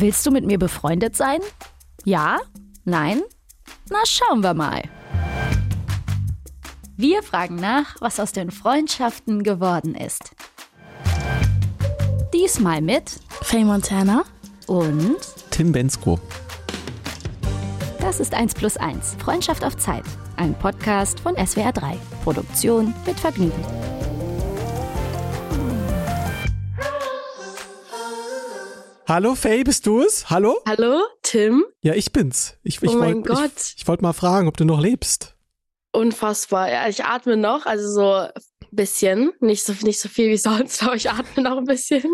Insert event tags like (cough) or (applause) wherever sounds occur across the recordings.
Willst du mit mir befreundet sein? Ja? Nein? Na, schauen wir mal. Wir fragen nach, was aus den Freundschaften geworden ist. Diesmal mit Faye Montana und Tim Bensko. Das ist 1 plus 1, Freundschaft auf Zeit. Ein Podcast von SWR 3. Produktion mit Vergnügen. Hallo Faye, bist du es? Hallo? Hallo, Tim. Ja, ich bin's. Ich, ich oh mein wollt, Gott. Ich, ich wollte mal fragen, ob du noch lebst. Unfassbar. Ja, ich atme noch, also so ein bisschen. Nicht so, nicht so viel wie (laughs) sonst, aber ich atme noch ein bisschen.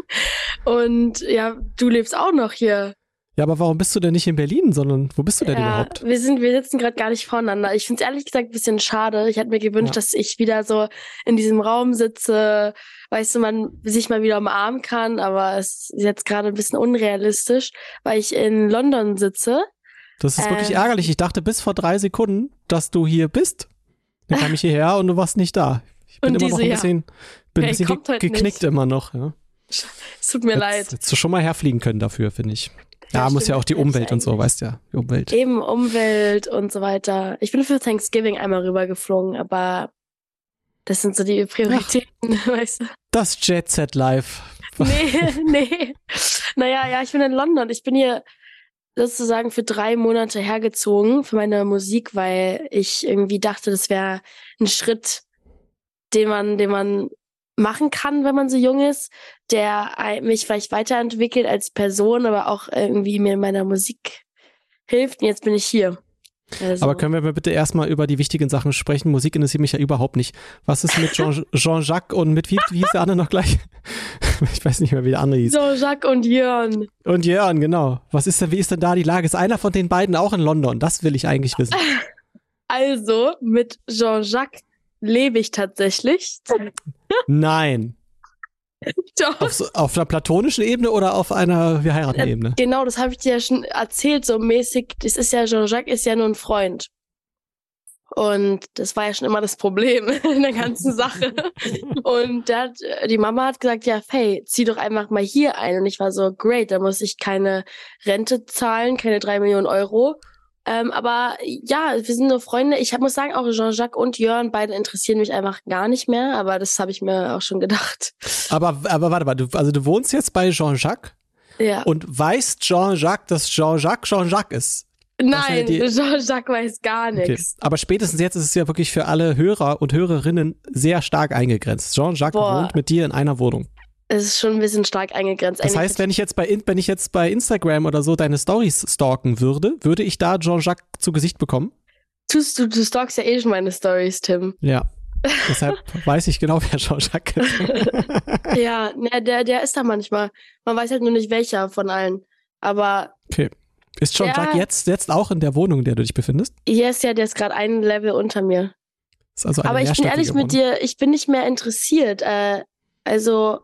Und ja, du lebst auch noch hier. Ja, aber warum bist du denn nicht in Berlin, sondern wo bist du denn ja, überhaupt? Wir sind, wir sitzen gerade gar nicht voneinander. Ich finde es ehrlich gesagt ein bisschen schade. Ich hätte mir gewünscht, Ja. dass ich wieder so in diesem Raum sitze, weißt du, man sich mal wieder umarmen kann, aber es ist jetzt gerade ein bisschen unrealistisch, weil ich in London sitze. Das ist wirklich ähm, ärgerlich. Ich dachte bis vor drei Sekunden, dass du hier bist. Dann kam ich hierher und du warst nicht da. Ich bin Und immer noch diese, ein ja. bisschen, bin ein bisschen ge geknickt nicht. immer noch. Ja. Es tut mir leid. Jetzt, hättest du schon mal herfliegen können dafür, finde ich. Ja, Ja, muss ja auch die Umwelt und so, weißt ja, die Umwelt. Eben Umwelt und so weiter. Ich bin für Thanksgiving einmal rübergeflogen, aber das sind so die Prioritäten, (laughs) weißt du? Das Jet Set Live. (laughs) Nee, nee. Naja, ja, ich bin in London. Ich bin hier sozusagen für drei Monate hergezogen für meine Musik, weil ich irgendwie dachte, das wäre ein Schritt, den man, den man machen kann, wenn man so jung ist, der mich vielleicht weiterentwickelt als Person, aber auch irgendwie mir in meiner Musik hilft. Und jetzt bin ich hier. Also, Aber können wir mal bitte erstmal über die wichtigen Sachen sprechen? Musik interessiert mich ja überhaupt nicht. Was ist mit Jean- (laughs) Jean-Jacques und mit wie, wie hieß der andere noch gleich? (laughs) Ich weiß nicht mehr, wie der andere hieß. so, Jacques und Jörn. Und Jörn, genau. Was ist denn, wie ist denn da die Lage? Ist einer von den beiden auch in London? Das will ich eigentlich wissen. (laughs) Also, mit Jean-Jacques lebe ich tatsächlich. Nein. (laughs) Doch. Auf, so, auf einer platonischen Ebene oder auf einer wir heiraten Äh, Ebene? Genau, das habe ich dir ja schon erzählt, so mäßig. Das ist ja, Jean-Jacques ist ja nur ein Freund. Und das war ja schon immer das Problem (laughs) in der ganzen Sache. (laughs) Und der hat, die Mama hat gesagt, ja, Faye, zieh doch einfach mal hier ein. Und ich war so, great, da muss ich keine Rente zahlen, keine drei Millionen Euro. Ähm, aber ja, wir sind nur Freunde. Ich hab, muss sagen, auch Jean-Jacques und Jörn, beide interessieren mich einfach gar nicht mehr. Aber das habe ich mir auch schon gedacht. Aber, aber warte mal, du, also du wohnst jetzt bei Jean-Jacques Ja. und weißt Jean-Jacques, dass Jean-Jacques Jean-Jacques ist. Nein, Jean-Jacques weiß gar Okay. nichts. Aber spätestens jetzt ist es ja wirklich für alle Hörer und Hörerinnen sehr stark eingegrenzt. Jean-Jacques wohnt mit dir in einer Wohnung. Es ist schon ein bisschen stark eingegrenzt. Das heißt, wenn ich jetzt bei, wenn ich jetzt bei Instagram oder so deine Stories stalken würde, würde ich da Jean-Jacques zu Gesicht bekommen? tust du, du stalkst ja eh schon meine Stories, Tim. Ja. Deshalb (laughs) weiß ich genau, wer Jean-Jacques ist. (laughs) ja, ne, der, der ist da manchmal. Man weiß halt nur nicht welcher von allen. Aber Okay. Ist Jean-Jacques Ja. jetzt, jetzt auch in der Wohnung, in der du dich befindest? hier ist ja, der ist gerade ein Level unter mir. Ist also Aber ich bin ehrlich mehrstöckige mit dir, ich bin nicht mehr interessiert. Äh, also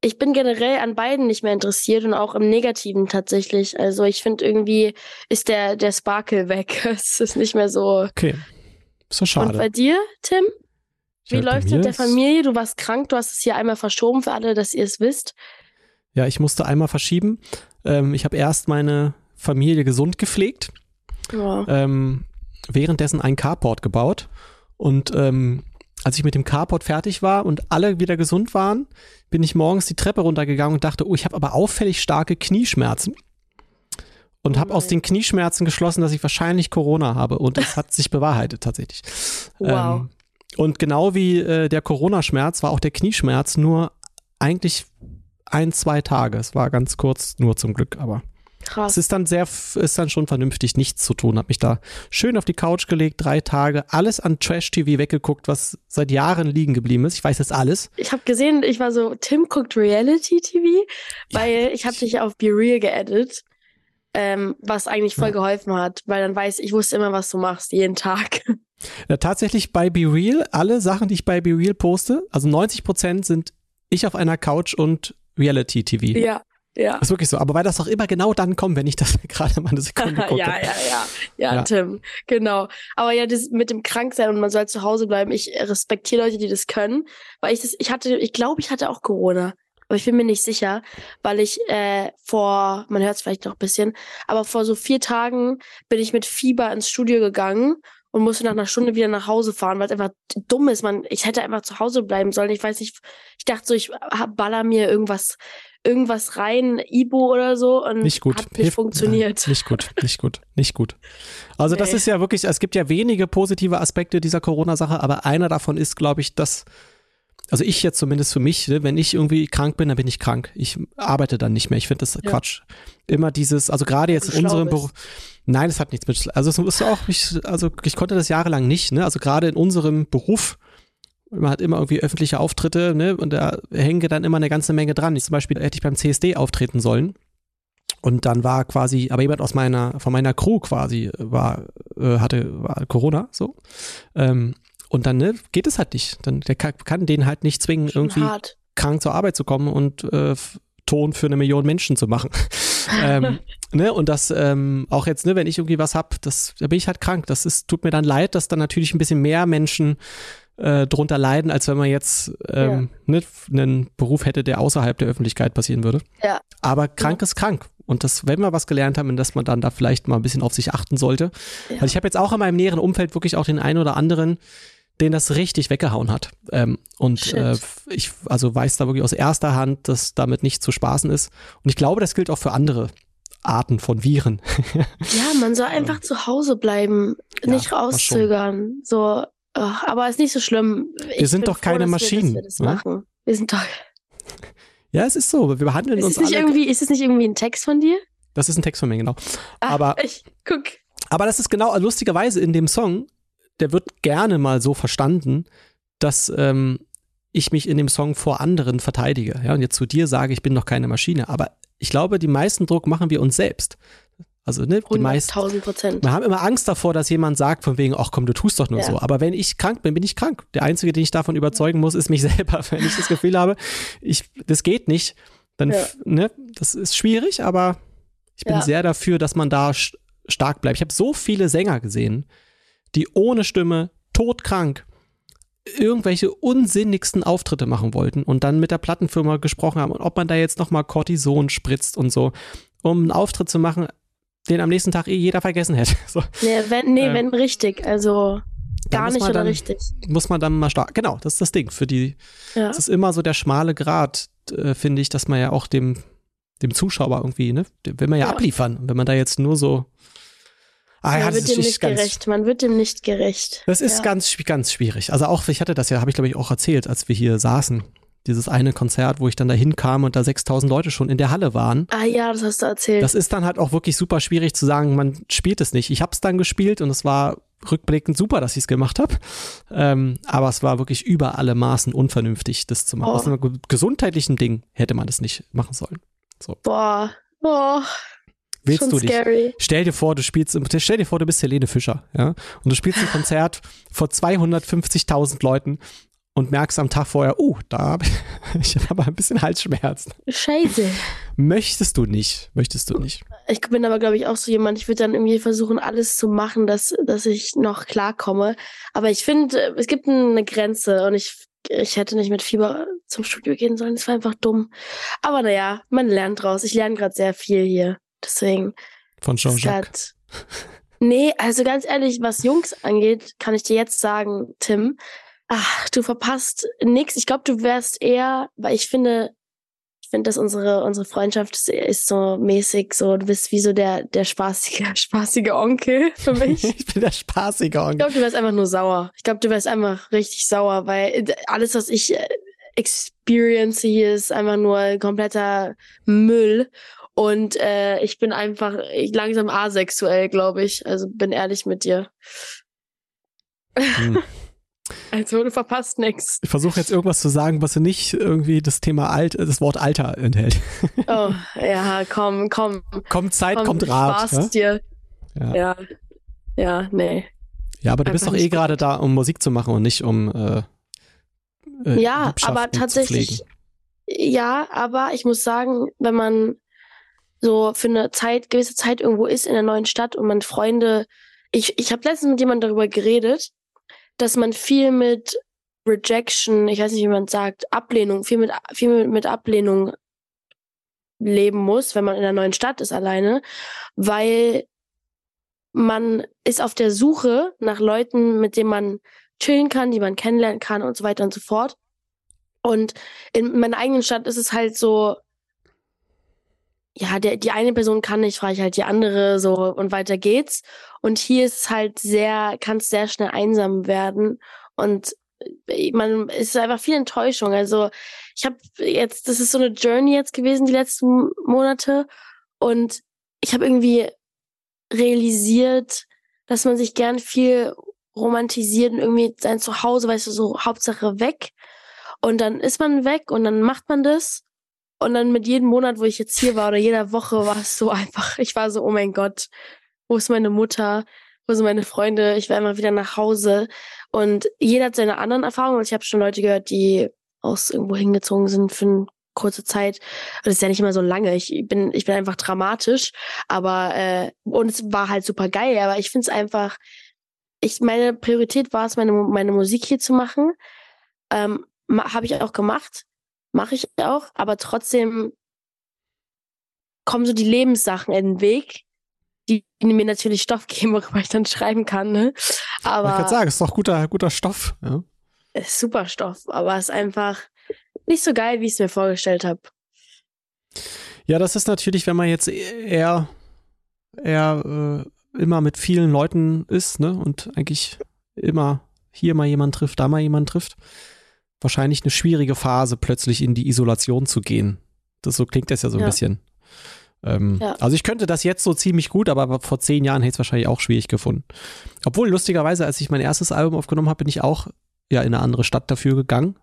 ich bin generell an beiden nicht mehr interessiert und auch im Negativen tatsächlich. Also ich finde irgendwie ist der, der Sparkle weg. (laughs) Es ist nicht mehr so. Okay. Ist doch Und bei schade. dir, Tim? Wie Ja, läuft's mir mit der Familie? Du warst krank, du hast es hier einmal verschoben für alle, dass ihr es wisst. Ja, ich musste einmal verschieben. Ähm, ich habe erst meine Familie gesund gepflegt, Ja. ähm, währenddessen ein Carport gebaut. Und ähm, als ich mit dem Carport fertig war und alle wieder gesund waren, bin ich morgens die Treppe runtergegangen und dachte, oh, ich habe aber auffällig starke Knieschmerzen. Und Oh habe aus den Knieschmerzen geschlossen, dass ich wahrscheinlich Corona habe. Und es hat sich bewahrheitet tatsächlich. Wow. Ähm, und genau wie äh, der Corona-Schmerz war auch der Knieschmerz nur eigentlich ein, zwei Tage. Es war ganz kurz, nur zum Glück, aber Krass. es ist dann sehr, ist dann schon vernünftig, nichts zu tun. Hab mich da schön auf die Couch gelegt, drei Tage, alles an Trash-TV weggeguckt, was seit Jahren liegen geblieben ist. Ich weiß jetzt alles. Ich habe gesehen, ich war so, Tim guckt Reality TV, weil ich habe dich ja auf Be Real geedit, ähm, was eigentlich voll Ja. geholfen hat, weil dann weiß ich wusste immer, was du machst, jeden Tag. Ja, tatsächlich bei Be Real, alle Sachen, die ich bei Be Real poste, also 90 Prozent sind ich auf einer Couch und Reality TV. ja, ja. Ist wirklich so. Aber weil das auch immer genau dann kommt, wenn ich das (laughs) gerade mal eine Sekunde (laughs) gucke. ja, ja, ja, ja, Ja. Tim, genau. Aber ja, das mit dem Kranksein und man soll zu Hause bleiben, ich respektiere Leute, die das können, weil ich das, ich hatte, ich glaube, ich hatte auch Corona. aber ich bin mir nicht sicher, weil ich äh, vor, man hört es vielleicht noch ein bisschen, aber vor so vier Tagen bin ich mit Fieber ins Studio gegangen und musste nach einer Stunde wieder nach Hause fahren, weil es einfach dumm ist. Man, ich hätte einfach zu Hause bleiben sollen. Ich weiß nicht, ich dachte so, ich baller mir irgendwas, irgendwas rein, Ibo oder so und nicht gut. hat nicht Hilf, funktioniert. Nein, nicht gut, (laughs) nicht gut, nicht gut. Also nee. das ist ja wirklich, es gibt ja wenige positive Aspekte dieser Corona-Sache, aber einer davon ist, glaube ich, dass also ich jetzt zumindest für mich, ne, wenn ich irgendwie krank bin, dann bin ich krank. Ich arbeite dann nicht mehr. Ich finde das ja. Quatsch. Immer dieses, also gerade jetzt in unserem Beruf. Nein, es hat nichts mit, also es ist auch, ich, also ich konnte das jahrelang nicht, ne? Also gerade in unserem Beruf, man hat immer irgendwie öffentliche Auftritte, ne? Und da hänge dann immer eine ganze Menge dran. Ich zum Beispiel hätte ich beim CSD auftreten sollen. Und dann war quasi, aber jemand aus meiner, von meiner Crew quasi war, äh, hatte war Corona, so. Ähm, und dann ne, geht es halt nicht. Dann der kann, kann den halt nicht zwingen, Schon irgendwie hart. krank zur Arbeit zu kommen und äh, Ton für eine Million Menschen zu machen. (laughs) ähm, ne, und das ähm, auch jetzt, ne, wenn ich irgendwie was hab, das, da bin ich halt krank. Das ist, tut mir dann leid, dass dann natürlich ein bisschen mehr Menschen äh, drunter leiden, als wenn man jetzt ähm, ja. ne, einen Beruf hätte, der außerhalb der Öffentlichkeit passieren würde. Ja. Aber krank ja. ist krank. Und das, wenn wir was gelernt haben, dass man dann da vielleicht mal ein bisschen auf sich achten sollte. Ja. Weil ich habe jetzt auch in meinem näheren Umfeld wirklich auch den einen oder anderen, den das richtig weggehauen hat. Ähm, und äh, ich also weiß da wirklich aus erster Hand, dass damit nicht zu spaßen ist. Und ich glaube, das gilt auch für andere Arten von Viren. (laughs) ja, man soll einfach zu Hause bleiben, ja, nicht rauszögern. So, oh, aber ist nicht so schlimm. Ich wir sind doch keine froh, Maschinen. Wir, das ne? machen. wir sind doch. (laughs) Ja, es ist so. Wir behandeln ist uns nicht alle. Irgendwie, ist es nicht irgendwie ein Text von dir? Das ist ein Text von mir, genau. Ach, aber ich guck. Aber das ist genau lustigerweise in dem Song der wird gerne mal so verstanden, dass ähm, ich mich in dem Song vor anderen verteidige. Ja, und jetzt zu dir sage, ich bin noch keine Maschine. Aber ich glaube, die meisten Druck machen wir uns selbst. Also, ne, die meisten. Prozent. Wir haben immer Angst davor, dass jemand sagt, von wegen, ach komm, du tust doch nur ja. so. Aber wenn ich krank bin, bin ich krank. Der Einzige, den ich davon überzeugen muss, ist mich (laughs) selber. Wenn ich das Gefühl habe, ich, das geht nicht, dann, ja. ne, das ist schwierig, aber ich bin ja. sehr dafür, dass man da stark bleibt. Ich habe so viele Sänger gesehen, die ohne Stimme, todkrank, irgendwelche unsinnigsten Auftritte machen wollten und dann mit der Plattenfirma gesprochen haben, ob man da jetzt nochmal Cortison spritzt und so, um einen Auftritt zu machen, den am nächsten Tag eh jeder vergessen hätte. (laughs) So. Nee, wenn, nee, äh, wenn richtig, also gar nicht oder dann, richtig. Muss man dann mal stark, genau, das ist das Ding für die, ja. das ist immer so der schmale Grat, äh, finde ich, dass man ja auch dem, dem Zuschauer irgendwie, ne, will man ja, ja. abliefern. Wenn man da jetzt nur so Ah, ja, man wird dem nicht ganz, gerecht. Man wird dem nicht gerecht. Das ist ja. ganz, ganz schwierig. Also auch, ich hatte das ja, habe ich glaube ich auch erzählt, als wir hier saßen. Dieses eine Konzert, wo ich dann da hinkam und da 6000 Leute schon in der Halle waren. Ah ja, das hast du erzählt. Das ist dann halt auch wirklich super schwierig zu sagen, man spielt es nicht. Ich habe es dann gespielt und es war rückblickend super, dass ich es gemacht habe. Ähm, aber es war wirklich über alle Maßen unvernünftig, das zu machen. Oh. Aus einem gesundheitlichen Ding hätte man das nicht machen sollen. So. Boah. Boah. Willst Schon du dich? Scary. Stell dir vor, du spielst, stell dir vor, du bist Helene Fischer, ja, und du spielst ein Konzert vor 250.000 Leuten und merkst am Tag vorher, uh, da habe ich, (laughs) aber ein bisschen Halsschmerzen. Scheiße. Möchtest du nicht? Möchtest du nicht? Ich bin aber, glaube ich, auch so jemand, ich würde dann irgendwie versuchen, alles zu machen, dass, dass ich noch klarkomme. Aber ich finde, es gibt eine Grenze und ich, ich hätte nicht mit Fieber zum Studio gehen sollen. Das war einfach dumm. Aber naja, man lernt draus. Ich lerne gerade sehr viel hier. Deswegen. Von Jean-Jacques. Nee, also ganz ehrlich, was Jungs angeht, kann ich dir jetzt sagen, Tim, ach, du verpasst nix. Ich glaube, du wärst eher, weil ich finde, ich finde, dass unsere, unsere Freundschaft ist so mäßig, so, du bist wie so der, der spaßige, (laughs) spaßige Onkel für mich. (laughs) ich bin der spaßige Onkel. Ich glaube, du wärst einfach nur sauer. Ich glaube, du wärst einfach richtig sauer, weil alles, was ich äh, experience hier, ist einfach nur kompletter Müll. Und äh, ich bin einfach langsam asexuell, glaube ich. Also bin ehrlich mit dir. Hm. (laughs) Also du verpasst nichts. Ich versuche jetzt irgendwas zu sagen, was nicht irgendwie das Thema alt, das Wort Alter enthält. (laughs) Oh, ja, komm, komm. Kommt Zeit, komm, kommt Rat. Spaß ja? dir. Ja. ja. Ja, nee. Ja, aber du bist doch eh gerade da, um Musik zu machen und nicht um äh, äh, Ja, aber tatsächlich. Ja, aber ich muss sagen, wenn man so für eine Zeit, gewisse Zeit irgendwo ist in der neuen Stadt und man Freunde, ich, ich habe letztens mit jemandem darüber geredet, dass man viel mit Rejection, ich weiß nicht, wie man sagt, Ablehnung, viel mit, viel mit, Ablehnung leben muss, wenn man in einer neuen Stadt ist alleine, weil man ist auf der Suche nach Leuten, mit denen man chillen kann, die man kennenlernen kann und so weiter und so fort. Und in meiner eigenen Stadt ist es halt so, ja, der, die eine Person kann nicht, frage ich halt die andere so und weiter geht's. Und hier ist es halt sehr, kann es sehr schnell einsam werden und äh, man es ist einfach viel Enttäuschung. Also ich habe jetzt, das ist so eine Journey jetzt gewesen die letzten Monate und ich habe irgendwie realisiert, dass man sich gern viel romantisiert und irgendwie sein Zuhause, weißt du, so Hauptsache weg. Und dann ist man weg und dann macht man das. Und dann mit jedem Monat, wo ich jetzt hier war oder jeder Woche, war es so einfach. Ich war so, oh mein Gott, wo ist meine Mutter? Wo sind meine Freunde? Ich will einfach wieder nach Hause. Und jeder hat seine anderen Erfahrungen. Ich habe schon Leute gehört, die aus irgendwo hingezogen sind für eine kurze Zeit. Das ist ja nicht immer so lange. Ich bin, ich bin einfach dramatisch. Aber äh, und es war halt super geil. Aber ich finde es einfach, ich meine Priorität war es, meine meine Musik hier zu machen. Ähm, habe ich auch gemacht, mache ich auch. Aber trotzdem kommen so die Lebenssachen in den Weg, die mir natürlich Stoff geben, (laughs) worüber ich dann schreiben kann. Ne? Aber ich kann sagen, ist doch guter, guter Stoff. Ja. Ist super Stoff, aber ist einfach nicht so geil, wie ich es mir vorgestellt habe. Ja, das ist natürlich, wenn man jetzt eher, eher äh, immer mit vielen Leuten ist, ne, und eigentlich immer hier mal jemand trifft, da mal jemand trifft, wahrscheinlich eine schwierige Phase, plötzlich in die Isolation zu gehen. Das so klingt das ja so ein ja. bisschen. Ähm, ja. Also ich könnte das jetzt so ziemlich gut, aber vor zehn Jahren hätte ich es wahrscheinlich auch schwierig gefunden. Obwohl, lustigerweise, als ich mein erstes Album aufgenommen habe, bin ich auch ja in eine andere Stadt dafür gegangen.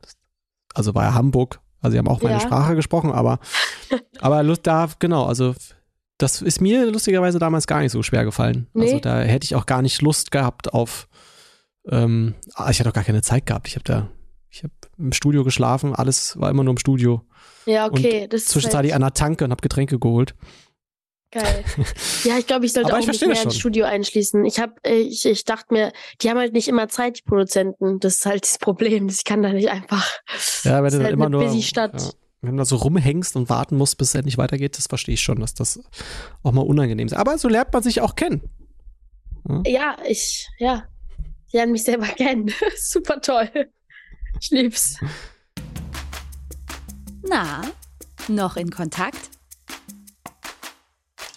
Also war ja Hamburg. Also sie haben auch meine ja. Sprache gesprochen, aber, (laughs) aber da, genau, also das ist mir lustigerweise damals gar nicht so schwer gefallen. Nee. Also da hätte ich auch gar nicht Lust gehabt auf, ähm, ah, ich hatte auch gar keine Zeit gehabt. Ich habe da, im Studio geschlafen, alles war immer nur im Studio. Ja, okay. Und das zwischenzeitlich halt an der Tanke und habe Getränke geholt. Geil. (laughs) Ja, ich glaube, ich sollte auch nicht mehr ins Studio einschließen. Ich habe, ich, ich dachte mir, die haben halt nicht immer Zeit, die Produzenten. Das ist halt das Problem. Ich kann da nicht einfach. Ja, wenn du halt immer nur. Ja, wenn du da so rumhängst und warten musst, bis es endlich weitergeht, das verstehe ich schon, dass das auch mal unangenehm ist. Aber so lernt man sich auch kennen. Ja, ja ich, ja. Ich lerne mich selber (laughs) kennen. Super toll. Ich lieb's. Na, noch in Kontakt?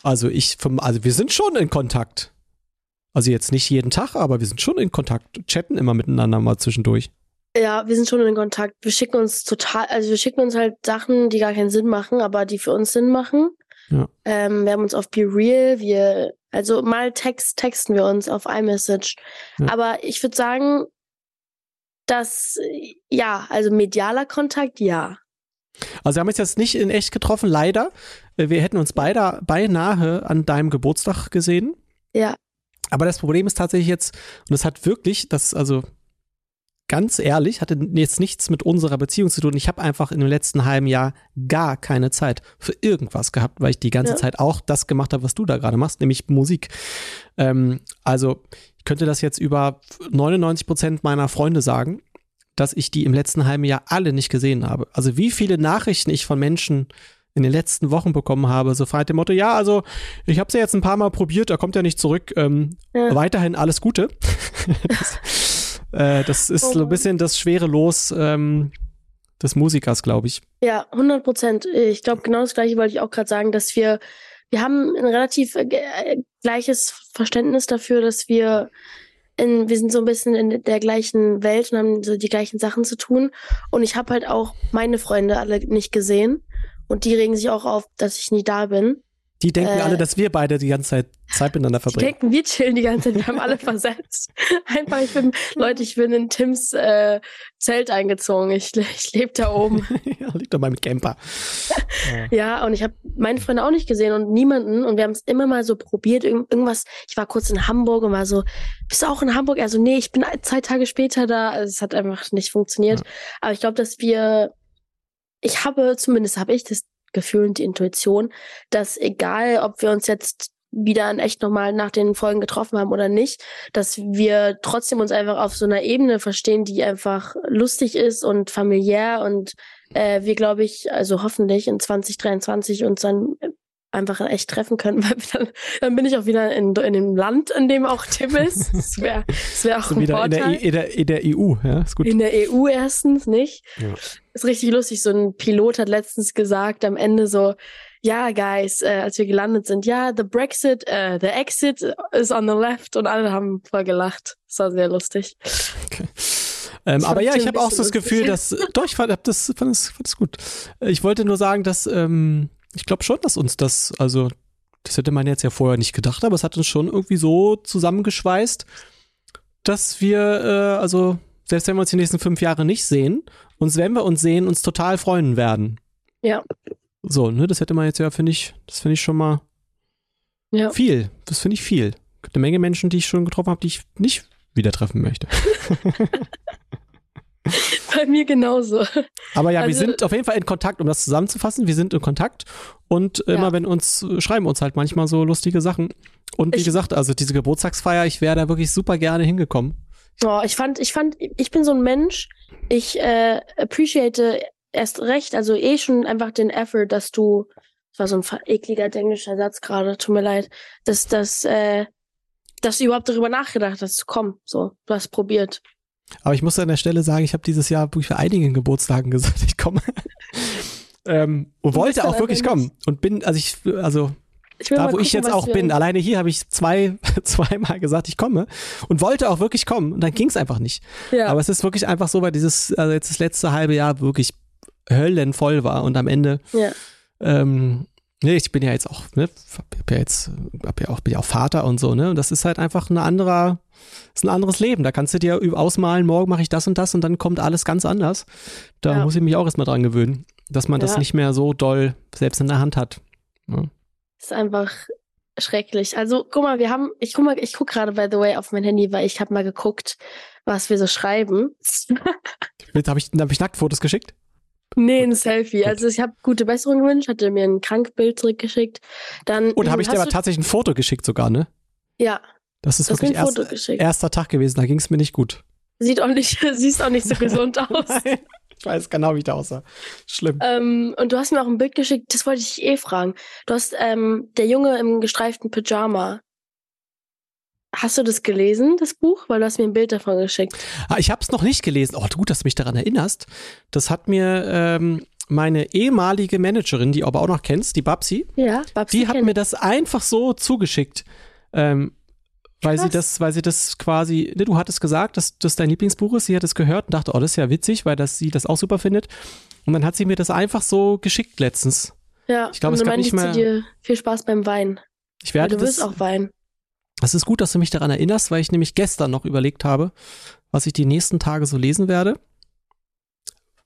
Also ich, vom, also wir sind schon in Kontakt. Also jetzt nicht jeden Tag, aber wir sind schon in Kontakt, chatten immer miteinander mal zwischendurch. Ja, wir sind schon in Kontakt. Wir schicken uns total, also wir schicken uns halt Sachen, die gar keinen Sinn machen, aber die für uns Sinn machen. Ja. Ähm, wir haben uns auf Be Real, wir, also mal Text, texten wir uns auf iMessage. Ja. Aber ich würde sagen, dass, ja, also medialer Kontakt, ja. Also wir haben uns jetzt nicht in echt getroffen, leider. Wir hätten uns beide beinahe an deinem Geburtstag gesehen. Ja. Aber das Problem ist tatsächlich jetzt, und das hat wirklich, das, also ganz ehrlich, hatte jetzt nichts mit unserer Beziehung zu tun. Ich habe einfach in dem letzten halben Jahr gar keine Zeit für irgendwas gehabt, weil ich die ganze ja. Zeit auch das gemacht habe, was du da gerade machst, nämlich Musik. Ähm, also könnte das jetzt über 99 Prozent meiner Freunde sagen dass ich die im letzten halben Jahr alle nicht gesehen habe. Also wie viele Nachrichten ich von Menschen in den letzten Wochen bekommen habe, so frei dem Motto, ja, also ich habe es ja jetzt ein paar Mal probiert, er kommt ja nicht zurück. Ähm, ja. Weiterhin alles Gute. (laughs) das, äh, das, ist oh. so ein bisschen das schwere Los ähm, des Musikers, glaube ich. Ja, 100 Prozent. Ich glaube, genau das Gleiche wollte ich auch gerade sagen, dass wir, wir haben ein relativ äh, gleiches Verständnis dafür, dass wir in, wir sind so ein bisschen in der gleichen Welt und haben so die gleichen Sachen zu tun. Und ich habe halt auch meine Freunde alle nicht gesehen. Und die regen sich auch auf, dass ich nie da bin. Die denken äh, alle, dass wir beide die ganze Zeit Zeit miteinander verbringen. Die denken, wir chillen die ganze Zeit, wir haben alle (laughs) versetzt. Einfach, ich bin, Leute, ich bin in Tims äh, Zelt eingezogen. Ich, ich lebe da oben. (laughs) ja, liegt doch mal mit Camper. (laughs) ja, und ich habe meine Freunde auch nicht gesehen und niemanden. Und wir haben es immer mal so probiert. Irgend, irgendwas, ich war kurz in Hamburg und war so, bist du auch in Hamburg? Also, nee, ich bin zwei Tage später da. Also, es hat einfach nicht funktioniert. Ja. Aber ich glaube, dass wir ich habe, zumindest habe ich das Gefühl und die Intuition, dass egal, ob wir uns jetzt wieder in echt nochmal nach den Folgen getroffen haben oder nicht, dass wir trotzdem uns einfach auf so einer Ebene verstehen, die einfach lustig ist und familiär und äh, wir, glaube ich, also hoffentlich in 2023 uns dann einfach echt treffen können, (laughs) weil dann, dann bin ich auch wieder in, in dem Land, in dem auch Tim ist. Das wäre das wär auch So ein wieder in Vorteil. der, in, der, in der EU, ja, ist gut. In der EU erstens nicht. Ja. Ist richtig lustig. So ein Pilot hat letztens gesagt am Ende so, ja, guys, äh, als wir gelandet sind, ja, the Brexit, äh, the exit is on the left und alle haben voll gelacht. Das war sehr lustig. Ähm, Das aber ja, ich habe auch bisschen das Gefühl, dass, (laughs) doch, ich fand, hab das, fand das, fand das gut. Äh, Ich wollte nur sagen, dass, ähm, ich glaube schon, dass uns das, also, das hätte man jetzt ja vorher nicht gedacht, aber es hat uns schon irgendwie so zusammengeschweißt, dass wir, äh, also, selbst wenn wir uns die nächsten fünf Jahre nicht sehen, uns, wenn wir uns sehen, uns total freuen werden. Ja. So, ne, das hätte man jetzt ja, finde ich, das finde ich schon mal Ja. viel. Das finde ich viel. Gibt eine Menge Menschen, die ich schon getroffen habe, die ich nicht wieder treffen möchte. (laughs) Bei mir genauso. Aber ja, wir Also- sind auf jeden Fall in Kontakt, um das zusammenzufassen. Wir sind in Kontakt und Ja. immer wenn uns äh, schreiben uns halt manchmal so lustige Sachen. Und wie Ich- gesagt, also diese Geburtstagsfeier, ich wäre da wirklich super gerne hingekommen. Oh, ich fand, ich fand, ich bin so ein Mensch, ich äh, appreciate erst recht, also eh schon einfach den Effort, dass du, das war so ein ekliger englischer Satz gerade, tut mir leid, dass, dass, äh, dass du überhaupt darüber nachgedacht hast zu kommen. So, du hast probiert. Aber ich muss an der Stelle sagen, ich habe dieses Jahr wirklich für einigen Geburtstagen (laughs) gesagt, ich komme. ähm, und Du wollte auch wirklich kommen. Und bin, also ich, also Ich da wo ich gucken, jetzt was auch bin, alleine hier habe ich zwei, (laughs) zweimal gesagt, ich komme und wollte auch wirklich kommen. Und dann ging es einfach nicht. Ja, Aber es ist wirklich einfach so, weil dieses, also jetzt das letzte halbe Jahr wirklich höllenvoll war und am Ende, ja, ähm, nee, ich bin ja jetzt auch, ne, hab ja jetzt, hab ja auch, bin ja auch Vater und so, ne, und das ist halt einfach ein anderer, ist ein anderes Leben. Da kannst du dir ausmalen, morgen mache ich das und das und dann kommt alles ganz anders. Da Ja. muss ich mich auch erstmal dran gewöhnen, dass man das Ja. nicht mehr so doll selbst in der Hand hat. ist einfach schrecklich. Also, guck mal, wir haben, ich guck mal, ich guck gerade, by the way, auf mein Handy, weil ich habe mal geguckt, was wir so schreiben. (laughs) Habe ich, hab ich Nacktfotos geschickt? Nee, ein Selfie. Also ich habe gute Besserung gewünscht, hatte mir ein Krankbild zurückgeschickt. Dann Oder habe ich dir aber tatsächlich ein Foto geschickt sogar, ne? Ja, Das ist mir wirklich ein erst, erster Tag gewesen, da ging es mir nicht gut. Sieht auch nicht, (laughs) siehst auch nicht so gesund (laughs) aus. Nein, ich weiß genau, wie ich da aussah. Schlimm. ähm, und du hast mir auch ein Bild geschickt, das wollte ich eh fragen. Du hast ähm, der Junge im gestreiften Pyjama. Hast du das gelesen, das Buch? Weil du hast mir ein Bild davon geschickt. Ah, ich habe es noch nicht gelesen. Oh, gut, dass du mich daran erinnerst. Das hat mir ähm, meine ehemalige Managerin, die du aber auch noch kennst, die Babsi, Ja, Babsi die hat mir das einfach so zugeschickt. Ähm, weil sie das, weil sie das quasi, ne, du hattest gesagt, dass das dein Lieblingsbuch ist, sie hat es gehört und dachte, oh, das ist ja witzig, weil das, sie das auch super findet. Und dann hat sie mir das einfach so geschickt letztens. Ja, ich glaub, und es gab nicht dir viel Spaß beim Weinen. Ich Weil werde du willst das, auch weinen. Das ist gut, dass du mich daran erinnerst, weil ich nämlich gestern noch überlegt habe, was ich die nächsten Tage so lesen werde.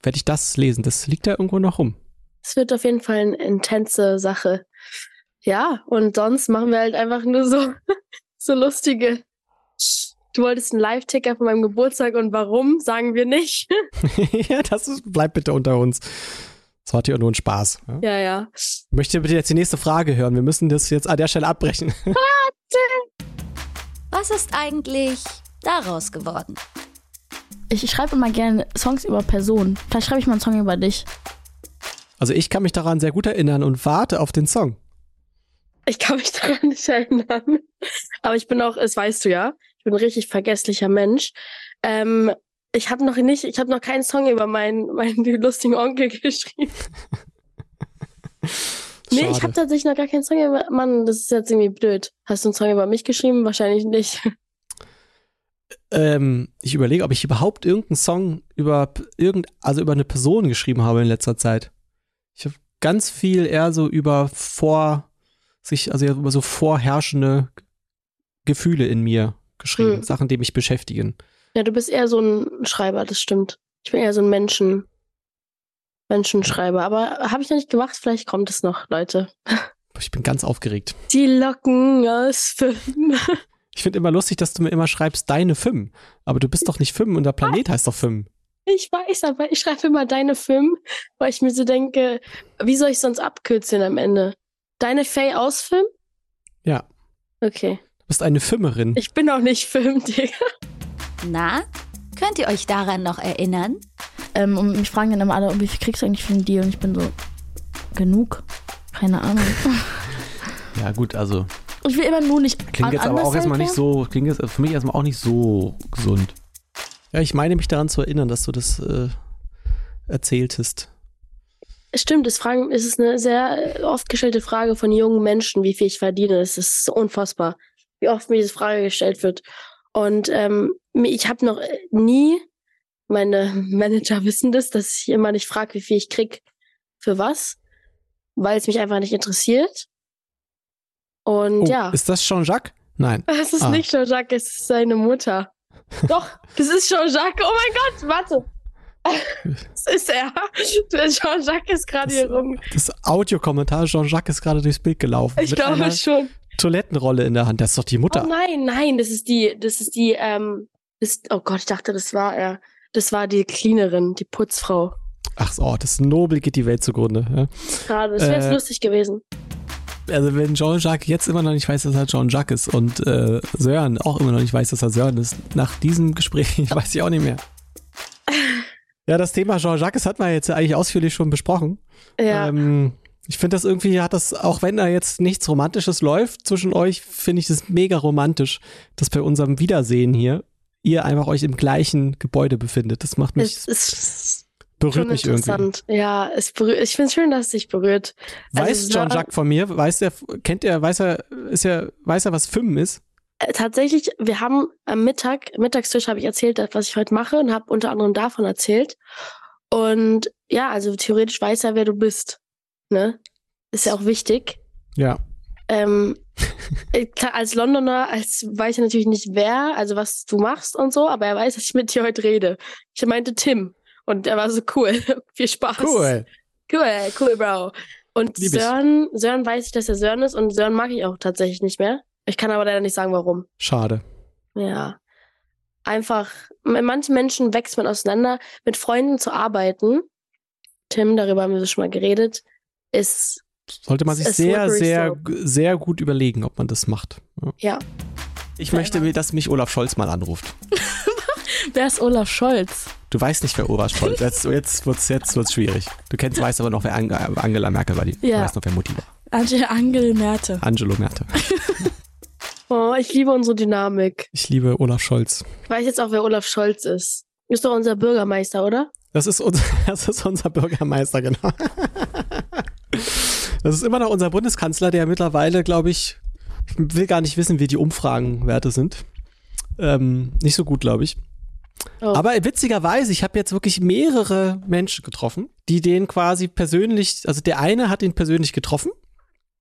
Werde ich das lesen? Das liegt da irgendwo noch rum. Es wird auf jeden Fall eine intense Sache. Ja, und sonst machen wir halt einfach nur so, (laughs) so lustige. Du wolltest einen Live-Ticker von meinem Geburtstag und warum, sagen wir nicht. (laughs) (laughs) ja, das ist, bleibt bitte unter uns. Das war ja nur ein Spaß. Ja? Ja, ja. Ich möchte bitte jetzt die nächste Frage hören. Wir müssen das jetzt an der Stelle abbrechen. Was ist eigentlich daraus geworden? Ich schreibe immer gerne Songs über Personen. Vielleicht schreibe ich mal einen Song über dich. Also ich kann mich daran sehr gut erinnern und warte auf den Song. Ich kann mich (laughs) daran nicht erinnern. Aber ich bin auch, das weißt du ja, ich bin ein richtig vergesslicher Mensch. Ähm, ich habe noch nicht, ich habe noch keinen Song über meinen, meinen (laughs) lustigen Onkel geschrieben. (laughs) Nee, ich habe tatsächlich noch gar keinen Song über. Mann, das ist jetzt irgendwie blöd. Hast du einen Song über mich geschrieben? Wahrscheinlich nicht. (laughs) ähm, ich überlege, ob ich überhaupt irgendeinen Song über irgend, also über eine Person geschrieben habe in letzter Zeit. Ich habe ganz viel eher so über vor sich, also über so vorherrschende Gefühle in mir geschrieben, Hm. Sachen, die mich beschäftigen. Ja, du bist eher so ein Schreiber, das stimmt. Ich bin eher so ein Menschen, Menschenschreiber. Aber habe ich noch nicht gemacht, vielleicht kommt es noch, Leute. Ich bin ganz aufgeregt. Die Locken aus Fünf. Ich finde immer lustig, dass du mir immer schreibst, deine Fim. Aber du bist doch nicht Fim und der Planet heißt doch Fim. Ich weiß, aber ich schreibe immer deine Film, weil ich mir so denke, wie soll ich sonst abkürzeln am Ende? Deine Faye aus Film? Ja. Okay. Du bist eine Fimmerin. Ich bin auch nicht Film, Digga. Na, könnt ihr euch daran noch erinnern? Ähm, und mich fragen dann immer alle, wie viel kriegst du eigentlich für einen Deal? Und ich bin so, genug. Keine Ahnung. (laughs) Ja, gut, also Ich will immer nur nicht klingt an- jetzt aber auch erstmal nicht so, klingt jetzt für mich erstmal auch nicht so gesund. Ja, ich meine mich daran zu erinnern, dass du das äh, erzähltest. Stimmt, es, fragen, es ist eine sehr äh, oft gestellte Frage von jungen Menschen, wie viel ich verdiene. Es ist so unfassbar, wie oft mir diese Frage gestellt wird. Und ähm, ich habe noch äh, nie, meine Manager (laughs) wissen das, dass ich immer nicht frage, wie viel ich krieg für was, weil es mich einfach nicht interessiert. Und Oh, ja, Ist das Jean-Jacques? Nein. (laughs) es ist ah. nicht Jean-Jacques, es ist seine Mutter. (laughs) Doch, das ist Jean-Jacques. Oh mein Gott, warte. Das ist er. Jean-Jacques ist gerade hier rum. Das Audiokommentar, Jean-Jacques ist gerade durchs Bild gelaufen. Ich glaube schon. Toilettenrolle in der Hand. Das ist doch die Oh Mutter. nein, nein, das ist die, das ist die, ähm, das, oh Gott, ich dachte, das war er. Das war die Cleanerin, die Putzfrau. Ach so, das Nobel geht die Welt zugrunde. Ja. Gerade, das wäre Äh, lustig gewesen. Also wenn Jean-Jacques jetzt immer noch nicht weiß, dass er Jean-Jacques ist und äh, Sören auch immer noch nicht weiß, dass er Sören ist, nach diesem Gespräch (laughs) weiß ich auch nicht mehr. (laughs) Ja, das Thema Jean-Jacques hat man jetzt ja eigentlich ausführlich schon besprochen. Ja, Ähm, ich finde das irgendwie, hat das, auch wenn da jetzt nichts Romantisches läuft zwischen euch, finde ich das mega romantisch, dass bei unserem Wiedersehen hier ihr einfach euch im gleichen Gebäude befindet. Das macht mich, es ist berührt mich irgendwie. Ja, es berührt, ich finde es schön, dass es dich berührt. Also Weiß es Jean-Jacques von mir? Weiß er, kennt er, weiß er, ist er, weiß er, was Fimmen ist? Äh, Tatsächlich, wir haben am Mittag, Mittagstisch habe ich erzählt, was ich heute mache und habe unter anderem davon erzählt. Und ja, also theoretisch weiß er, wer du bist. Ne? Ist ja auch wichtig. Ja. Ähm, äh, als Londoner, als weiß er natürlich nicht wer, also was du machst und so, aber er weiß, dass ich mit dir heute rede. Ich meinte Tim und er war so cool. (laughs) Viel Spaß. Cool. Cool, cool, Bro. Und Lieb ich. Sören, Sören weiß ich, dass er Sören ist und Sören mag ich auch tatsächlich nicht mehr. Ich kann aber leider nicht sagen, warum. Schade. Ja. Einfach, mit manchen Menschen wächst man auseinander. Mit Freunden zu arbeiten, Tim, darüber haben wir schon mal geredet, ist, Sollte man sich sehr, sehr, sehr gut überlegen, ob man das macht. Ja. ja. Ich möchte, dass mich Olaf Scholz mal anruft. (laughs) Wer ist Olaf Scholz? Du weißt nicht, wer Olaf Scholz ist. Jetzt, jetzt wird's, jetzt wird's schwierig. Du kennst, weißt aber noch, wer Ang Angela Merkel war. Die, Du Ja. weißt noch, wer Mutti war. Angela Angel Merte. Angelo Merte. (laughs) Oh, ich liebe unsere Dynamik. Ich liebe Olaf Scholz. Ich weiß jetzt auch, wer Olaf Scholz ist. Ist doch unser Bürgermeister, oder? Das ist, unser, (laughs) das ist unser Bürgermeister, genau. Das ist immer noch unser Bundeskanzler, der mittlerweile, glaube ich, ich will gar nicht wissen, wie die Umfragenwerte sind. Ähm, nicht so gut, glaube ich. Oh. Aber witzigerweise, ich habe jetzt wirklich mehrere Menschen getroffen, die den quasi persönlich, also der eine hat ihn persönlich getroffen,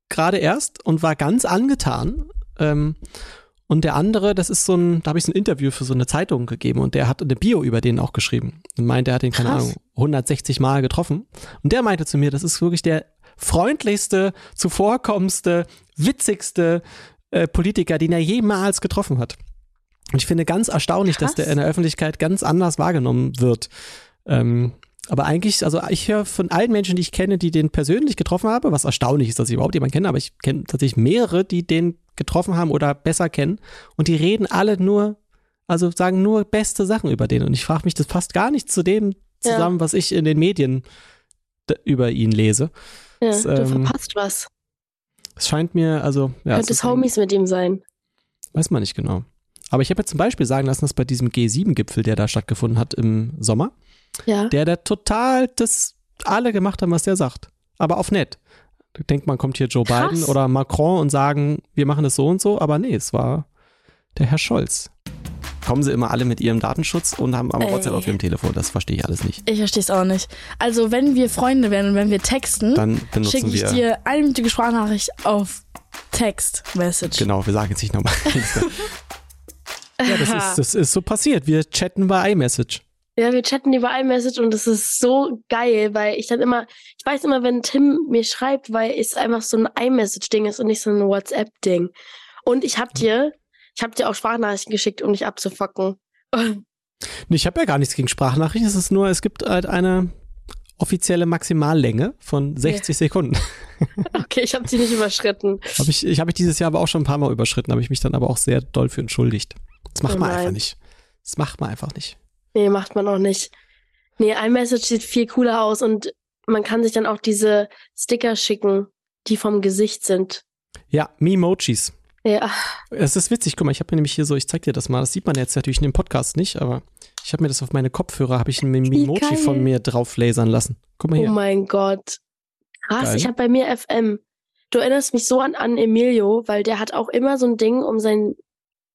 gerade erst, und war ganz angetan. Ähm, und der andere, das ist so ein, da habe ich so ein Interview für so eine Zeitung gegeben und der hat eine Bio über den auch geschrieben und meint, er hat den, keine Krass. Ahnung, 160 Mal getroffen. Und der meinte zu mir, das ist wirklich der freundlichste, zuvorkommendste, witzigste äh, Politiker, den er jemals getroffen hat. Und ich finde ganz erstaunlich, dass Krass. der in der Öffentlichkeit ganz anders wahrgenommen wird. Ähm, aber eigentlich, also ich höre von allen Menschen, die ich kenne, die den persönlich getroffen habe, was erstaunlich ist, dass ich überhaupt jemanden kenne, aber ich kenne tatsächlich mehrere, die den getroffen haben oder besser kennen. Und die reden alle nur, also sagen nur beste Sachen über den. Und ich frage mich, das passt gar nicht zu dem Ja. zusammen, was ich in den Medien über ihn lese. Ja, Das, du ähm, verpasst was. Es scheint mir, also, ja, es Könnte ist es Homies mit ihm sein. Weiß man nicht genau. Aber ich habe jetzt zum Beispiel sagen lassen, dass bei diesem G7-Gipfel, der da stattgefunden hat im Sommer, Ja. der da total das alle gemacht haben, was der sagt. Aber auf nett. Du denkst, man kommt hier Joe Krass. Biden oder Macron und sagen, wir machen das so und so, aber nee, es war der Herr Scholz. Kommen sie immer alle mit ihrem Datenschutz und haben aber Ey. WhatsApp auf ihrem Telefon. Das verstehe ich alles nicht. Ich verstehe es auch nicht. Also, wenn wir Freunde werden und wenn wir texten, Dann schicke benutzen ich wir. dir eine minütige Sprachnachricht auf Text-Message. Genau, wir sagen jetzt nicht nochmal. (laughs) ja, das ist, das ist so passiert. Wir chatten bei iMessage. Ja, wir chatten über iMessage und das ist so geil, weil ich dann immer, ich weiß immer, wenn Tim mir schreibt, weil es einfach so ein iMessage-Ding ist und nicht so ein WhatsApp-Ding. Und ich hab dir, ich hab dir auch Sprachnachrichten geschickt, um dich abzufacken. Nee, Ich habe ja gar nichts gegen Sprachnachrichten. Es ist nur, es gibt halt eine offizielle Maximallänge von 60 Sekunden. (laughs) Okay, ich habe sie nicht überschritten. Hab ich ich habe ich dieses Jahr aber auch schon ein paar Mal überschritten, habe ich mich dann aber auch sehr doll für entschuldigt. Das macht Oh man nein. einfach nicht. Das macht man einfach nicht. Nee, macht man auch nicht. Nee, iMessage sieht viel cooler aus und man kann sich dann auch diese Sticker schicken, die vom Gesicht sind. Ja, Memojis. Ja, Es ist witzig, guck mal, ich habe mir nämlich hier so, ich zeig dir das mal, das sieht man jetzt natürlich in dem Podcast nicht, aber ich habe mir das auf meine Kopfhörer, habe ich ein Memoji geil. von mir drauf lasern lassen. Guck mal oh hier. mein Gott. Krass, Geil, ich habe bei mir FM. Du erinnerst mich so an, an Emilio, weil der hat auch immer so ein Ding um seinen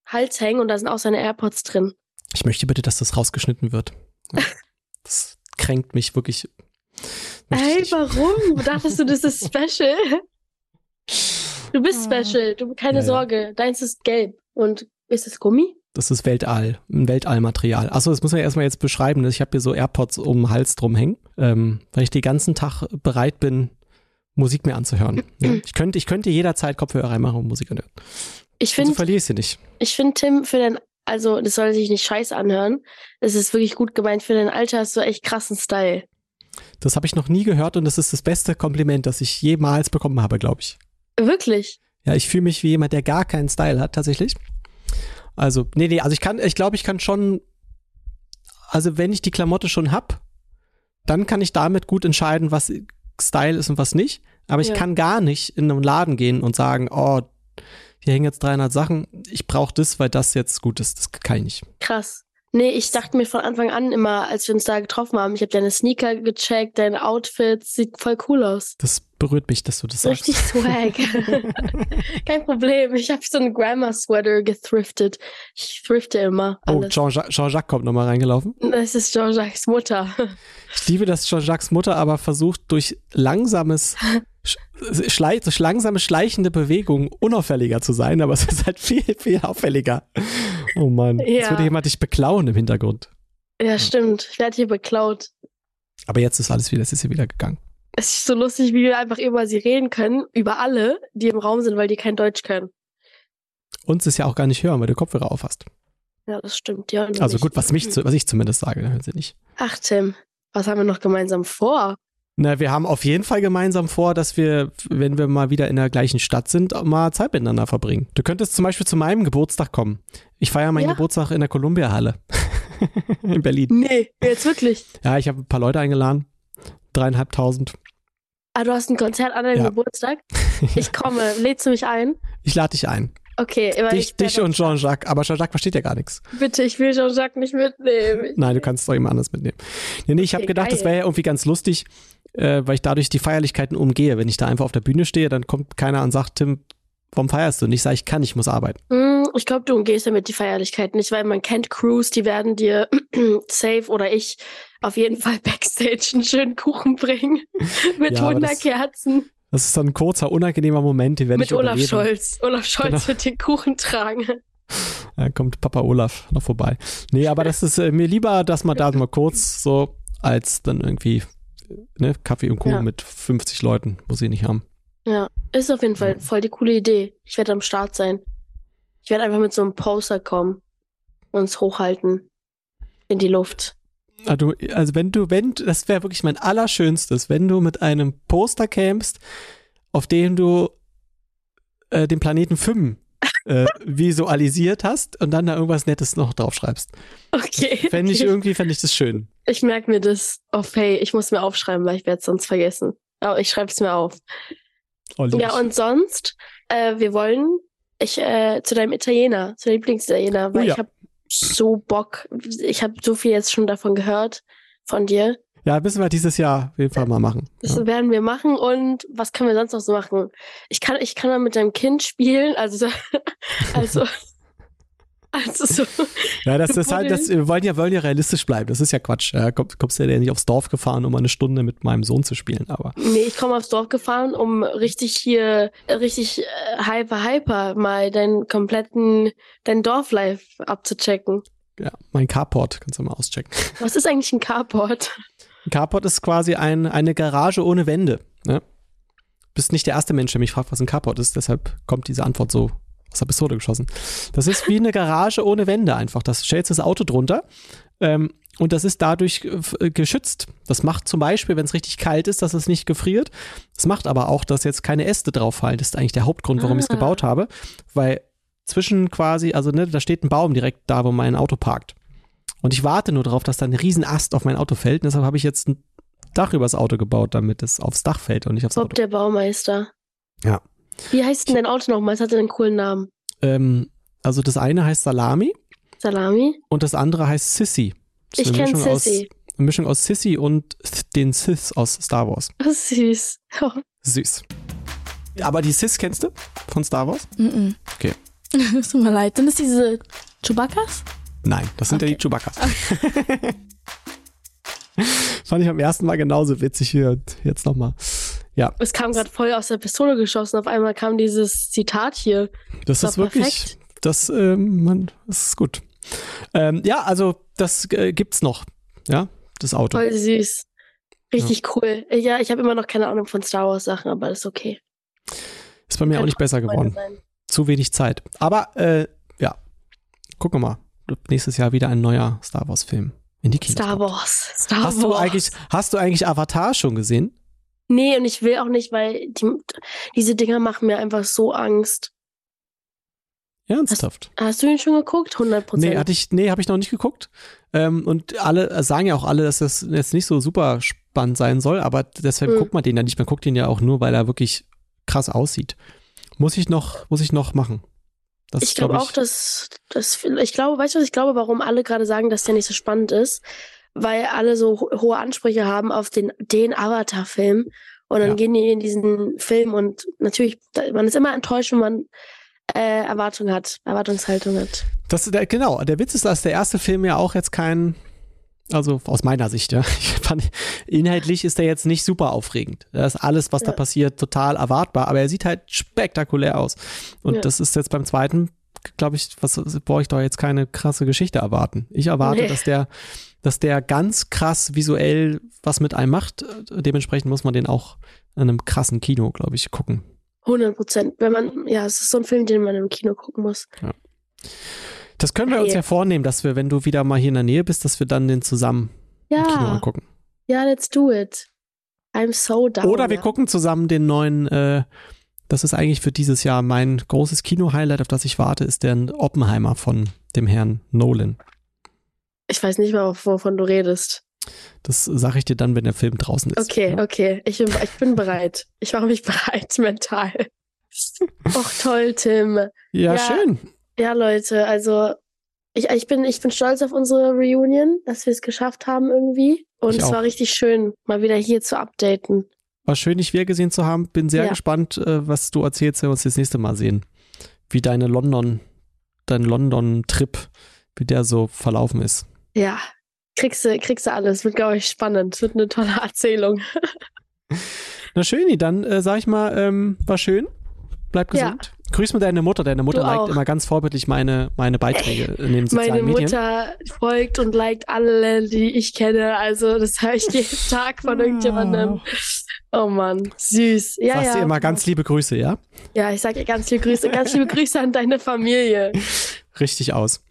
Hals hängen und da sind auch seine AirPods drin. Ich möchte bitte, dass das rausgeschnitten wird. Ja. (laughs) Das kränkt mich wirklich. Ey, warum? Dachtest du, das ist (laughs) special? Du bist Ah. special, du keine Ja, ja. Sorge. Deins ist gelb. Und ist es Gummi? Das ist Weltall, ein Weltallmaterial. Achso, das muss man ja erstmal jetzt beschreiben. Ich habe hier so AirPods um den Hals drum hängen, ähm, weil ich den ganzen Tag bereit bin, Musik mir anzuhören. Ja. (clears throat) Ich, könnte, ich könnte jederzeit Kopfhörer reinmachen und Musik anhören. Ich Und so finde, verliere ich sie nicht. ich finde, Tim, für dein, also, das soll sich nicht scheiße anhören. Es ist wirklich gut gemeint. Für dein Alter hast du echt krassen Style. Das habe ich noch nie gehört und das ist das beste Kompliment, das ich jemals bekommen habe, glaube ich. Wirklich. Ja, ich fühle mich wie jemand, der gar keinen Style hat, tatsächlich. Also, nee, nee, also ich kann, ich glaube, ich kann schon, also wenn ich die Klamotte schon hab, dann kann ich damit gut entscheiden, was Style ist und was nicht. Aber ich Ja. kann gar nicht in einen Laden gehen und sagen, oh, hier hängen jetzt 300 Sachen, ich brauche das, weil das jetzt gut ist. Das kann ich nicht. Krass. Nee, ich dachte mir von Anfang an immer, als wir uns da getroffen haben, ich habe deine Sneaker gecheckt, dein Outfit sieht voll cool aus. Das berührt mich, dass du das sagst. Richtig swag. (laughs) Kein Problem. Ich habe so einen Grandma-Sweater gethriftet. Ich thrifte immer Oh, alles. Jean-Jacques Jean kommt nochmal reingelaufen. das ist Jean-Jacques Mutter. Ich liebe, dass Jean-Jacques Mutter aber versucht, durch langsames, (laughs) sch schlei durch langsame, schleichende Bewegungen unauffälliger zu sein, aber es ist halt viel, viel auffälliger. Oh Mann, jetzt Ja. würde jemand dich beklauen im Hintergrund. Ja, stimmt. Ich werde hier beklaut. Aber jetzt ist alles wieder, es ist hier wieder gegangen. Es ist so lustig, wie wir einfach über sie reden können, über alle, die im Raum sind, weil die kein Deutsch können. Uns ist ja auch gar nicht hören, weil du Kopfhörer auf hast. Ja, das stimmt. Ja, Also gut, was, mich, zu- was ich zumindest sage, da hören sie nicht. Ach, Tim, was haben wir noch gemeinsam vor? Na, wir haben auf jeden Fall gemeinsam vor, dass wir, wenn wir mal wieder in der gleichen Stadt sind, mal Zeit miteinander verbringen. Du könntest zum Beispiel zu meinem Geburtstag kommen. Ich feiere meinen Ja. Geburtstag in der Columbia-Halle (laughs) in Berlin. Nee, jetzt wirklich. Ja, ich habe ein paar Leute eingeladen. Dreieinhalbtausend. Ah, du hast ein Konzert an deinem Ja. Geburtstag? (laughs) Ich komme. Lädst du mich ein? Ich lade dich ein. Okay, aber Dich, ich dich und Jean-Jacques. Aber Jean-Jacques versteht ja gar nichts. Bitte, ich will Jean-Jacques nicht mitnehmen. Nein, du kannst es doch jemand anders mitnehmen. Nee, nee ich habe Okay, gedacht, das geil. wäre ja irgendwie ganz lustig, äh, weil ich dadurch die Feierlichkeiten umgehe. Wenn ich da einfach auf der Bühne stehe, dann kommt keiner und sagt, Tim, warum feierst du? Und ich sage, ich kann, ich muss arbeiten. Hm, ich glaube, du umgehst damit die Feierlichkeit nicht, weil man kennt Crews, die werden dir (clears throat) safe oder ich auf jeden Fall (laughs) Backstage einen schönen Kuchen bringen. (laughs) Mit Ja, aber das- Wunderkerzen. Das ist dann ein kurzer, unangenehmer Moment, den werde Mit ich Olaf überleben. Scholz. Olaf Scholz Genau. wird den Kuchen tragen. Da kommt Papa Olaf noch vorbei. Nee, aber das ist äh, mir lieber, dass man da mal kurz so, als dann irgendwie ne, Kaffee und Kuchen Ja. mit 50 Leuten, muss ich nicht haben. Ja, ist auf jeden Fall voll die coole Idee. Ich werde am Start sein. Ich werde einfach mit so einem Poster kommen und es hochhalten in die Luft. Also, also wenn du, wenn, das wäre wirklich mein Allerschönstes, wenn du mit einem Poster kämst, auf dem du äh, den Planeten Fünn äh, (laughs) visualisiert hast und dann da irgendwas Nettes noch draufschreibst. Okay. Fände ich okay. irgendwie, fände ich das schön. Ich merke mir das auf Hey, ich muss mir aufschreiben, weil ich werde es sonst vergessen. Aber ich schreibe es mir auf. Olli. Ja, und sonst, äh, wir wollen ich äh, zu deinem Italiener, zu deinem Lieblingsitaliener, weil Oh ja. ich habe so Bock. Ich habe so viel jetzt schon davon gehört von dir. ja, müssen wir dieses Jahr auf jeden Fall mal machen. Das Ja. werden wir machen und was können wir sonst noch so machen? Ich kann, ich kann mal mit deinem Kind spielen, also, (laughs) also, also so. Ja, das (laughs) ist halt, das, wir wollen ja, wollen ja realistisch bleiben. Das ist ja Quatsch. Ja, komm, kommst ja nicht aufs Dorf gefahren, um eine Stunde mit meinem Sohn zu spielen, aber Nee, ich komme aufs Dorf gefahren, um richtig hier, richtig äh, hyper, hyper mal deinen kompletten, dein Dorflife abzuchecken. ja, mein Carport kannst du mal auschecken. Was ist eigentlich ein Carport? Ein Carport ist quasi ein, eine Garage ohne Wände. Ne? Bist nicht der erste Mensch, der mich fragt, was ein Carport ist, deshalb kommt diese Antwort so aus der Pistole geschossen. Das ist wie eine Garage ohne Wände einfach. Das stellst das Auto drunter ähm, und das ist dadurch äh, geschützt. Das macht zum Beispiel, wenn es richtig kalt ist, dass es nicht gefriert. Das macht aber auch, dass jetzt keine Äste drauf fallen. Das ist eigentlich der Hauptgrund, warum ich es Ah. gebaut habe. Weil zwischen quasi, also ne, da steht ein Baum direkt da, wo mein Auto parkt. Und ich warte nur darauf, dass da ein riesen Ast auf mein Auto fällt. Und deshalb habe ich jetzt ein Dach übers Auto gebaut, damit es aufs Dach fällt und nicht aufs Bob Auto. der Baumeister. Ja. Wie heißt denn dein Auto nochmal? Es hat einen coolen Namen. Ähm, also das eine heißt Salami Salami? und das andere heißt Sissy. Ich eine kenne Mischung aus- Sissy. Eine Mischung aus Sissy und den Sith aus Star Wars. Oh, süß. Oh, Süß. Aber die Sith kennst du von Star Wars? Mhm. Okay. (laughs) Es tut mir leid. Sind das diese Chewbaccas? Nein, das sind ja Okay. die Chewbaccas. (laughs) Fand ich beim ersten Mal genauso witzig wie jetzt nochmal. Ja, Es kam gerade voll aus der Pistole geschossen. Auf einmal kam dieses Zitat hier. das war ist wirklich, perfekt. das, ähm, man, das ist gut. Ähm, ja, also das äh, gibt's noch, ja, das Auto. Voll süß. Richtig cool. Ja, ich habe immer noch keine Ahnung von Star Wars Sachen, aber das ist okay. Ist bei mir auch nicht besser geworden. Sein. Zu wenig Zeit. Aber äh, ja, gucken wir mal. Nächstes Jahr wieder ein neuer Star Wars Film in die Kinos. Star kommt. Wars. Star Hast du Wars. eigentlich, hast du eigentlich Avatar schon gesehen? Nee, und ich will auch nicht, weil die, diese Dinger machen mir einfach so Angst. Ernsthaft? Hast du ihn schon geguckt? 100 Prozent. Nee, hatte ich, nee, habe ich noch nicht geguckt. Ähm, und alle äh, sagen ja auch alle, dass das jetzt nicht so super spannend sein soll, aber deshalb Mhm. guckt man den ja nicht. Man guckt ihn ja auch nur, weil er wirklich krass aussieht. Muss ich noch, muss ich noch machen. Das ich ist, glaub glaube auch, dass, dass ich glaube, weißt du, was ich glaube, warum alle gerade sagen, dass der nicht so spannend ist? Weil alle so ho- hohe Ansprüche haben auf den, den Avatar-Film. Und dann Ja. gehen die in diesen Film und natürlich, da- man ist immer enttäuscht, wenn man äh, Erwartungen hat, Erwartungshaltung hat. Das, der, genau, der Witz ist, dass der erste Film ja auch jetzt kein, also aus meiner Sicht, ja, (laughs) ich fand, inhaltlich ist der jetzt nicht super aufregend. Da ist alles, was da Ja. passiert, total erwartbar, aber er sieht halt spektakulär aus. Und Ja. das ist jetzt beim zweiten, glaube ich, was brauche ich doch jetzt keine krasse Geschichte erwarten. Ich erwarte, Nee. dass der, dass der ganz krass visuell was mit einem macht. Dementsprechend muss man den auch in einem krassen Kino, glaube ich, gucken. 100 Prozent. Wenn man, ja, es ist so ein Film, den man im Kino gucken muss. Das können wir uns Geil. ja vornehmen, dass wir, wenn du wieder mal hier in der Nähe bist, dass wir dann den zusammen im Kino Ja, angucken. ja, let's do it. I'm so down. Oder wir ja. gucken zusammen den neuen, äh, das ist eigentlich für dieses Jahr mein großes Kino-Highlight, auf das ich warte, ist der Oppenheimer von dem Herrn Nolan. Ich weiß nicht mal, wovon du redest. Das sage ich dir dann, wenn der Film draußen ist. Okay, Ja. okay. Ich bin, ich bin bereit. Ich mache mich (laughs) bereit mental. Och, toll, Tim. Ja, Ja. schön. Ja, Leute, also ich, ich, bin, ich bin stolz auf unsere Reunion, dass wir es geschafft haben irgendwie. Und es war richtig schön, mal wieder hier zu updaten. War schön, dich wiedergesehen zu haben. Bin sehr Ja. gespannt, äh, was du erzählst, wenn wir uns das nächste Mal sehen. Wie deine London, dein London-Trip, wie der so verlaufen ist. Ja, kriegst du, kriegst du alles. Wird, glaube ich, spannend. Wird eine tolle (laughs) Erzählung. Na schön, dann äh, sag ich mal, ähm, war schön. Bleib Ja. gesund. Grüß mir deine Mutter. Deine Mutter Du liked auch. immer ganz vorbildlich meine, meine Beiträge in den sozialen Meine Medien. Mutter folgt und liked alle, die ich kenne. Also, das höre ich jeden (laughs) Tag von irgendjemandem. Oh Mann, süß. Ja, Sagst ja. dir immer ganz liebe Grüße, ja? Ja, ich sage ganz liebe Grüße, ganz liebe Grüße an deine Familie. (laughs) Richtig aus.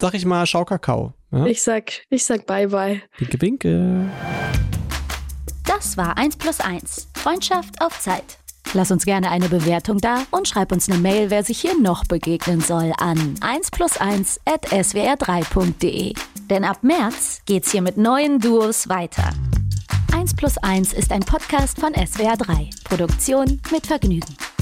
Sag ich mal, schau Kakao. Ja? Ich sag, ich sag bye bye. Winke, winke. Das war 1 plus 1. Freundschaft auf Zeit. Lass uns gerne eine Bewertung da und schreib uns eine Mail, wer sich hier noch begegnen soll, an 1 plus 1 at swr3.de. Denn ab März geht's hier mit neuen Duos weiter. 1 plus 1 ist ein Podcast von SWR3. Produktion mit Vergnügen.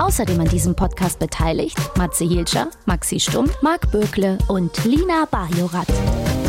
Außerdem an diesem Podcast beteiligt Matze Hilscher, Maxi Stumm, Marc Bökle und Lina Bajorat.